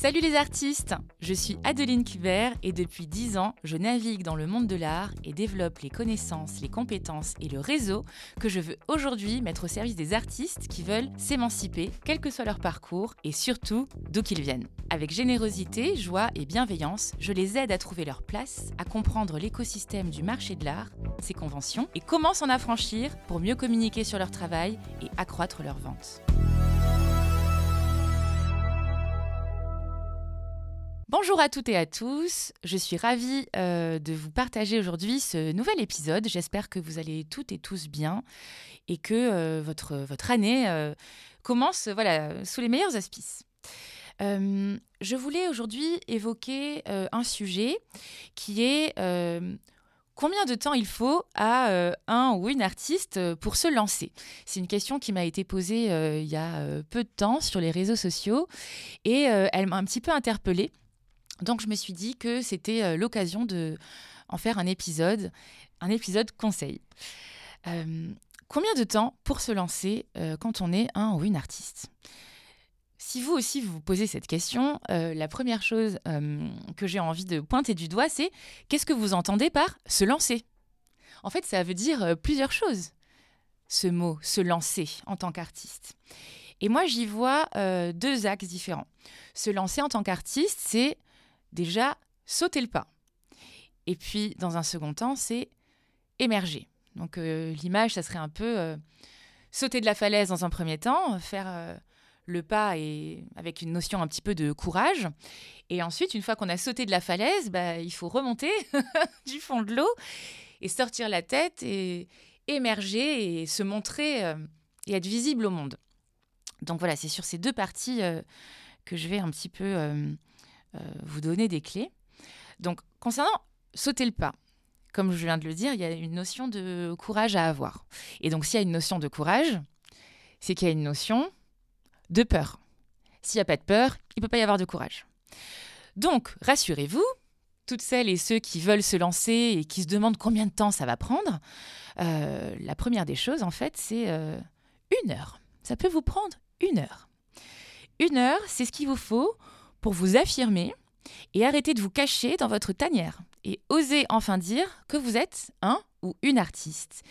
Salut les artistes Je suis Adeline Kubert et depuis 10 ans, je navigue dans le monde de l'art et développe les connaissances, les compétences et le réseau que je veux aujourd'hui mettre au service des artistes qui veulent s'émanciper, quel que soit leur parcours et surtout d'où qu'ils viennent. Avec générosité, joie et bienveillance, je les aide à trouver leur place, à comprendre l'écosystème du marché de l'art, ses conventions et comment s'en affranchir pour mieux communiquer sur leur travail et accroître leurs ventes. Bonjour à toutes et à tous, je suis ravie euh, de vous partager aujourd'hui ce nouvel épisode. J'espère que vous allez toutes et tous bien et que euh, votre, année euh, commence voilà, sous les meilleurs auspices. je voulais aujourd'hui évoquer un sujet qui est combien de temps il faut à un ou une artiste pour se lancer? C'est une question qui m'a été posée il y a peu de temps sur les réseaux sociaux et elle m'a un petit peu interpellée. Donc je me suis dit que c'était euh, l'occasion de en faire un épisode, un épisode conseil. Euh, combien de temps pour se lancer euh, quand on est un ou une artiste? Si vous aussi vous vous posez cette question, la première chose que j'ai envie de pointer du doigt, c'est qu'est-ce que vous entendez par se lancer? En fait, ça veut dire plusieurs choses, ce mot, se lancer en tant qu'artiste. Et moi, j'y vois deux axes différents. Se lancer en tant qu'artiste, c'est déjà sauter le pas. Et puis, dans un second temps, c'est émerger. Donc, euh, l'image, ça serait un peu euh, sauter de la falaise dans un premier temps, faire euh, le pas et avec une notion un petit peu de courage. Et ensuite, une fois qu'on a sauté de la falaise, bah, il faut remonter du fond de l'eau et sortir la tête et émerger et se montrer et être visible au monde. Donc voilà, c'est sur ces deux parties que je vais un petit peu vous donner des clés. Donc, concernant sauter le pas, comme je viens de le dire, il y a une notion de courage à avoir. Et donc, s'il y a une notion de courage, c'est qu'il y a une notion de peur. S'il n'y a pas de peur, il ne peut pas y avoir de courage. Donc, rassurez-vous, toutes celles et ceux qui veulent se lancer et qui se demandent combien de temps ça va prendre, euh, la première des choses, en fait, c'est euh, une heure. Ça peut vous prendre une heure. Une heure, c'est ce qu'il vous faut pour vous affirmer et arrêter de vous cacher dans votre tanière et oser enfin dire que vous êtes un ou une artiste.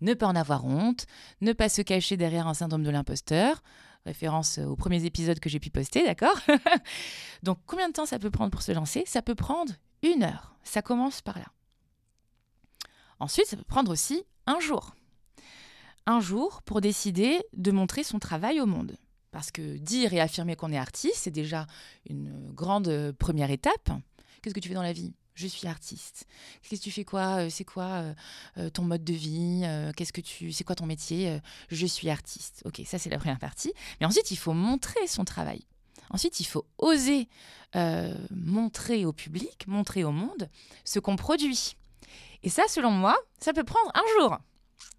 Ne pas en avoir honte, ne pas se cacher derrière un syndrome de l'imposteur, référence aux premiers épisodes que j'ai pu poster, d'accord Donc combien de temps ça peut prendre pour se lancer? Ça peut prendre une heure. Ça commence par là. Ensuite, ça peut prendre aussi un jour. Un jour pour décider de montrer son travail au monde. Parce que dire et affirmer qu'on est artiste, c'est déjà une grande euh, première étape. Qu'est-ce que tu fais dans la vie? Je suis artiste. Qu'est-ce que tu fais quoi? Euh, C'est quoi euh, ton mode de vie? Qu'est-ce que tu C'est quoi ton métier? Je suis artiste. Ok, ça c'est la première partie. Mais ensuite, il faut montrer son travail. Ensuite, il faut oser montrer au public, montrer au monde ce qu'on produit. Et ça, selon moi, ça peut prendre un jour.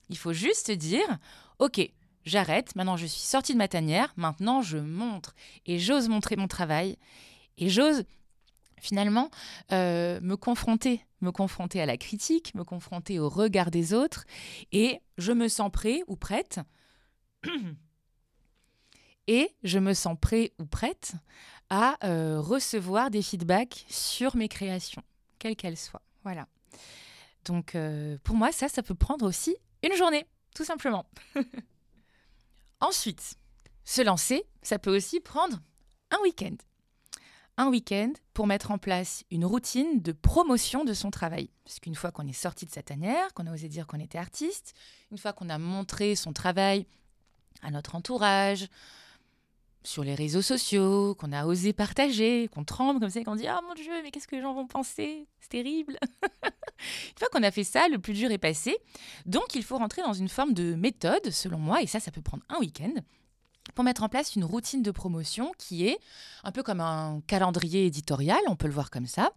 Il faut juste dire, ok, j'arrête, maintenant je suis sortie de ma tanière, maintenant je montre et j'ose montrer mon travail et j'ose finalement euh, me confronter, me confronter à la critique, me confronter au regard des autres et je me sens prêt ou prête et je me sens prêt ou prête à euh, recevoir des feedbacks sur mes créations, quelles qu'elles soient. Voilà. Donc euh, pour moi, ça, ça peut prendre aussi une journée, tout simplement. Ensuite, se lancer, ça peut aussi prendre un week-end. Un week-end pour mettre en place une routine de promotion de son travail. Parce fois qu'on est sorti de sa tanière, qu'on a osé dire qu'on était artiste, une fois qu'on a montré son travail à notre entourage, sur les réseaux sociaux, qu'on a osé partager, qu'on tremble comme ça, qu'on dit Ah mon Dieu, mais qu'est-ce que les gens vont penser? C'est terrible. une fois qu'on a fait ça, le plus dur est passé. Donc il faut rentrer dans une forme de méthode, selon moi, et ça, ça peut prendre un week-end pour mettre en place une routine de promotion qui est un peu comme un calendrier éditorial, on peut le voir comme ça.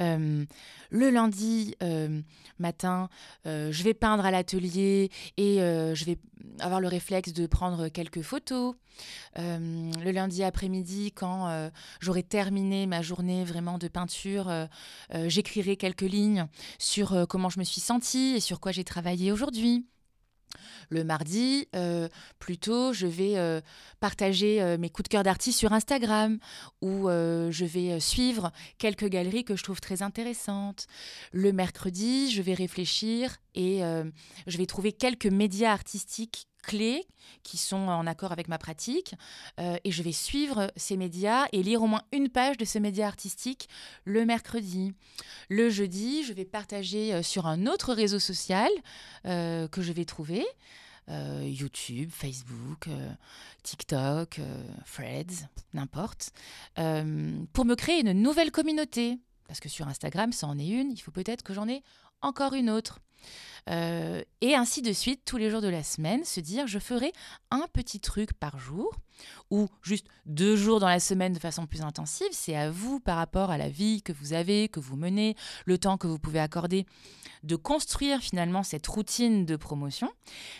Euh, le lundi euh, matin, euh, je vais peindre à l'atelier et je vais avoir le réflexe de prendre quelques photos. le lundi après-midi, quand j'aurai terminé ma journée vraiment de peinture, j'écrirai quelques lignes sur comment je me suis sentie et sur quoi j'ai travaillé aujourd'hui. Le mardi, euh, plutôt, je vais euh, partager euh, mes coups de cœur d'artistes sur Instagram ou je vais suivre quelques galeries que je trouve très intéressantes. Le mercredi, je vais réfléchir et je vais trouver quelques médias artistiques clés qui sont en accord avec ma pratique et je vais suivre ces médias et lire au moins une page de ce média artistique le mercredi. Le jeudi, je vais partager sur un autre réseau social que je vais trouver. YouTube, Facebook, TikTok, Threads, n'importe, pour me créer une nouvelle communauté. Parce que sur Instagram, ça en est une, il faut peut-être que j'en ai encore une autre. Euh, et ainsi de suite, tous les jours de la semaine, se dire je ferai un petit truc par jour ou juste deux jours dans la semaine de façon plus intensive. C'est à vous par rapport à la vie que vous avez, que vous menez, le temps que vous pouvez accorder, de construire finalement cette routine de promotion.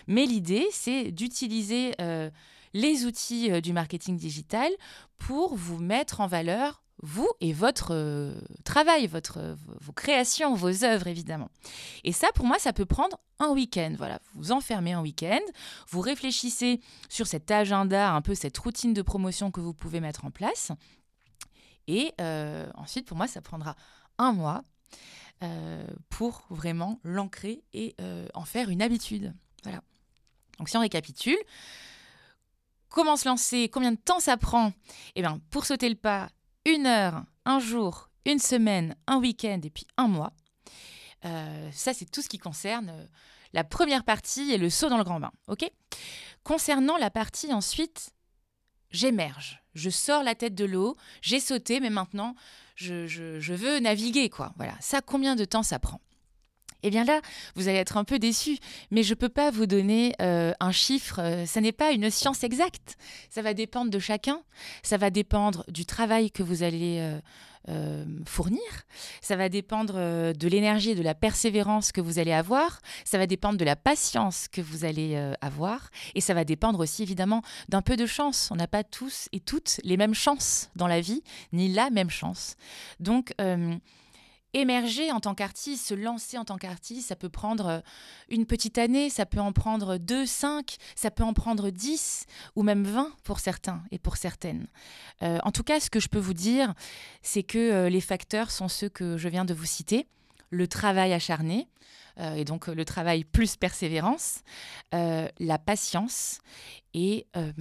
Mais l'idée, c'est d'utiliser euh, les outils euh, du marketing digital pour vous mettre en valeur vous et votre euh, travail, votre, euh, vos créations, vos œuvres évidemment. Et ça, pour moi, ça peut prendre un week-end. Voilà, vous vous enfermez un week-end, vous réfléchissez sur cet agenda, un peu cette routine de promotion que vous pouvez mettre en place. Et euh, ensuite, pour moi, ça prendra un mois pour vraiment l'ancrer et en faire une habitude. Voilà. Donc si on récapitule, comment se lancer, combien de temps ça prend? Eh bien, pour sauter le pas, une heure, un jour, une semaine, un week-end et puis un mois. Euh, ça, c'est tout ce qui concerne euh, la première partie et le saut dans le grand bain. Ok? Concernant la partie ensuite, j'émerge. Je sors la tête de l'eau. J'ai sauté, mais maintenant, je, je, veux naviguer. quoi. Voilà. Ça, combien de temps ça prend? Eh bien là, vous allez être un peu déçu, mais je ne peux pas vous donner euh, un chiffre, euh, ça n'est pas une science exacte. Ça va dépendre de chacun, ça va dépendre du travail que vous allez euh, fournir, ça va dépendre de l'énergie et de la persévérance que vous allez avoir, ça va dépendre de la patience que vous allez avoir, et ça va dépendre aussi évidemment d'un peu de chance. On n'a pas tous et toutes les mêmes chances dans la vie, ni la même chance. Donc, émerger en tant qu'artiste, se lancer en tant qu'artiste, ça peut prendre euh, une petite année, ça peut en prendre deux, cinq, ça peut en prendre dix ou même vingt pour certains et pour certaines. Euh, en tout cas, ce que je peux vous dire, c'est que euh, les facteurs sont ceux que je viens de vous citer. Le travail acharné, et donc le travail plus persévérance, euh, la patience et euh,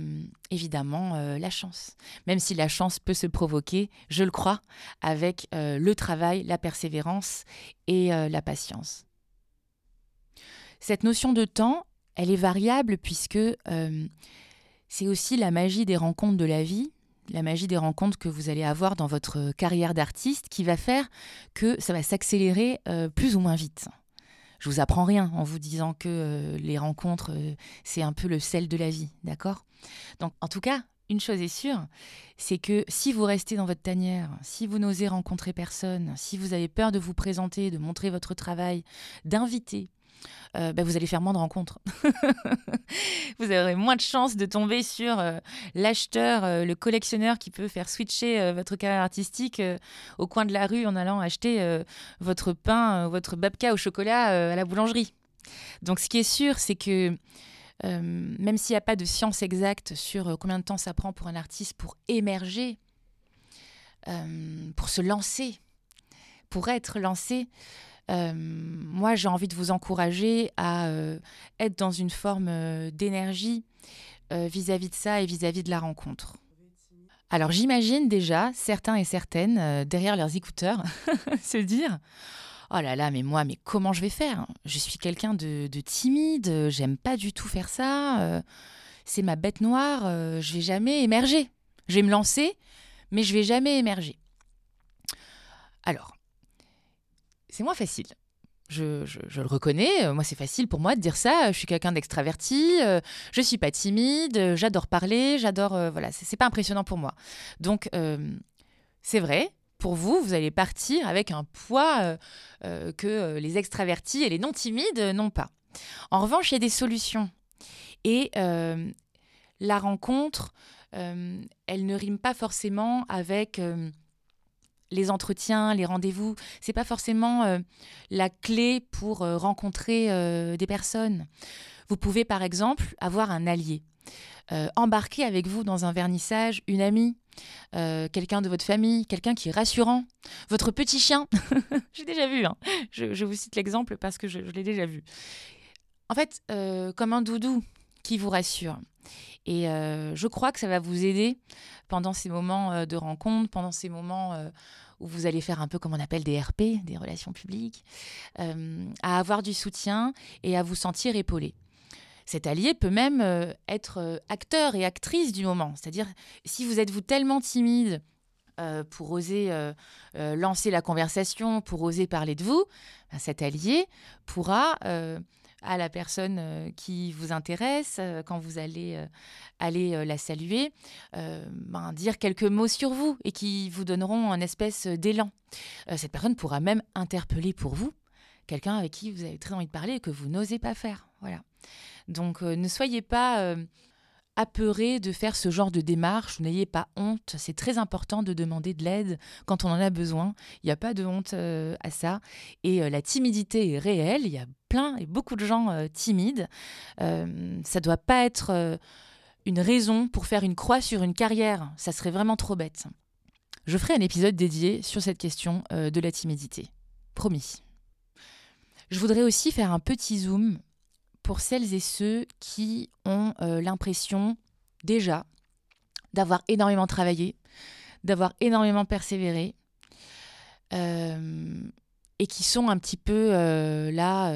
évidemment la chance. Même si la chance peut se provoquer, je le crois, avec le travail, la persévérance et la patience. Cette notion de temps, elle est variable puisque c'est aussi la magie des rencontres de la vie la magie des rencontres que vous allez avoir dans votre carrière d'artiste qui va faire que ça va s'accélérer plus ou moins vite je vous apprends rien en vous disant que euh, les rencontres, euh, c'est un peu le sel de la vie, d'accord? Donc, en tout cas, une chose est sûre, c'est que si vous restez dans votre tanière, si vous n'osez rencontrer personne, si vous avez peur de vous présenter, de montrer votre travail, d'inviter, euh, bah, vous allez faire moins de rencontres. vous aurez moins de chances de tomber sur euh, l'acheteur, euh, le collectionneur qui peut faire switcher votre carrière artistique au coin de la rue en allant acheter votre pain, votre babka au chocolat à la boulangerie. Donc ce qui est sûr, c'est que même s'il n'y a pas de science exacte sur combien de temps ça prend pour un artiste pour émerger, pour se lancer, pour être lancé, euh, moi, j'ai envie de vous encourager à euh, être dans une forme euh, d'énergie vis-à-vis de ça et vis-à-vis de la rencontre. Alors j'imagine déjà certains et certaines derrière leurs écouteurs se dire Oh là là, mais moi, mais comment je vais faire? Je suis quelqu'un de, de, timide, j'aime pas du tout faire ça, c'est ma bête noire, je vais jamais émerger. Je vais me lancer, mais je vais jamais émerger. Alors, c'est moins facile. Je, le reconnais, euh, moi c'est facile pour moi de dire ça, je suis quelqu'un d'extraverti, euh, je suis pas timide, j'adore parler, j'adore... Euh, voilà, c'est pas impressionnant pour moi. Donc c'est vrai, pour vous, vous allez partir avec un poids que les extravertis et les non timides n'ont pas. En revanche, il y a des solutions. Et la rencontre, elle ne rime pas forcément avec les entretiens, les rendez-vous, c'est pas forcément la clé pour rencontrer des personnes. Vous pouvez par exemple avoir un allié. Euh, embarquer avec vous dans un vernissage une amie, euh, quelqu'un de votre famille, quelqu'un qui est rassurant, votre petit chien. J'ai déjà vu, hein. je, vous cite l'exemple parce que je, l'ai déjà vu. En fait, euh, comme un doudou qui vous rassure. Et je crois que ça va vous aider pendant ces moments de rencontre, pendant ces moments où vous allez faire un peu comme on appelle des RP, des relations publiques, à avoir du soutien et à vous sentir épaulé. Cet allié peut même euh, être euh, acteur et actrice du moment. C'est-à-dire, si vous êtes vous tellement timide euh, pour oser lancer la conversation, pour oser parler de vous, ben, cet allié pourra à la personne qui vous intéresse, quand vous allez aller la saluer, ben, dire quelques mots sur vous et qui vous donneront un espèce d'élan. cette personne pourra même interpeller pour vous quelqu'un avec qui vous avez très envie de parler et que vous n'osez pas faire. Voilà. Donc euh, ne soyez pas euh, apeurés de faire ce genre de démarche, n'ayez pas honte, c'est très important de demander de l'aide quand on en a besoin, il n'y a pas de honte euh, à ça, et la timidité est réelle, il y a plein et beaucoup de gens timides, ça ne doit pas être une raison pour faire une croix sur une carrière, ça serait vraiment trop bête. Je ferai un épisode dédié sur cette question de la timidité, promis. Je voudrais aussi faire un petit zoom pour celles et ceux qui ont euh, l'impression déjà d'avoir énormément travaillé, d'avoir énormément persévéré, euh, et qui sont un petit peu euh, là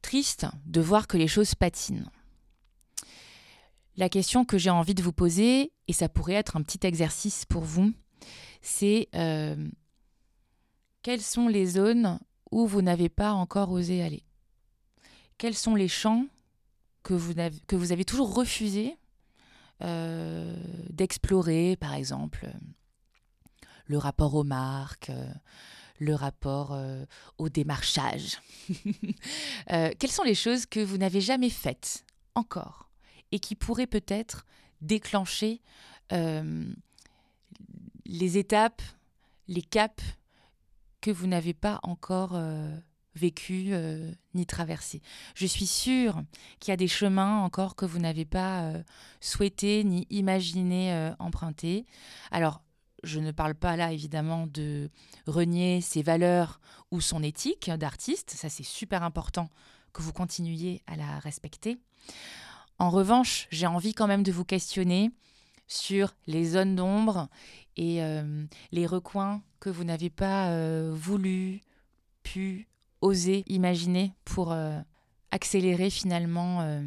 tristes de voir que les choses patinent. La question que j'ai envie de vous poser, et ça pourrait être un petit exercice pour vous, c'est quelles sont les zones où vous n'avez pas encore osé aller? Quels sont les champs que vous avez, toujours refusé euh, d'explorer, par exemple le rapport aux marques, euh, le rapport euh, au démarchage? quelles sont les choses que vous n'avez jamais faites encore et qui pourraient peut-être déclencher les étapes, les caps que vous n'avez pas encore vécu euh, ni traversé. Je suis sûre qu'il y a des chemins encore que vous n'avez pas euh, souhaité ni imaginé euh, emprunter. Alors, je ne parle pas là évidemment de renier ses valeurs ou son éthique d'artiste, ça c'est super important que vous continuiez à la respecter. En revanche, j'ai envie quand même de vous questionner sur les zones d'ombre et les recoins que vous n'avez pas voulu, pu oser imaginer pour euh, accélérer finalement euh,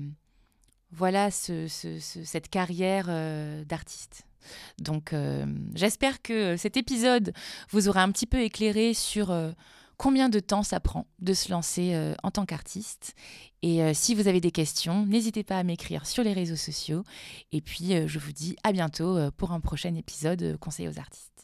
voilà cette carrière euh, d'artiste. Donc j'espère que cet épisode vous aura un petit peu éclairé sur combien de temps ça prend de se lancer en tant qu'artiste. Et si vous avez des questions, n'hésitez pas à m'écrire sur les réseaux sociaux. Et puis je vous dis à bientôt pour un prochain épisode Conseil aux artistes.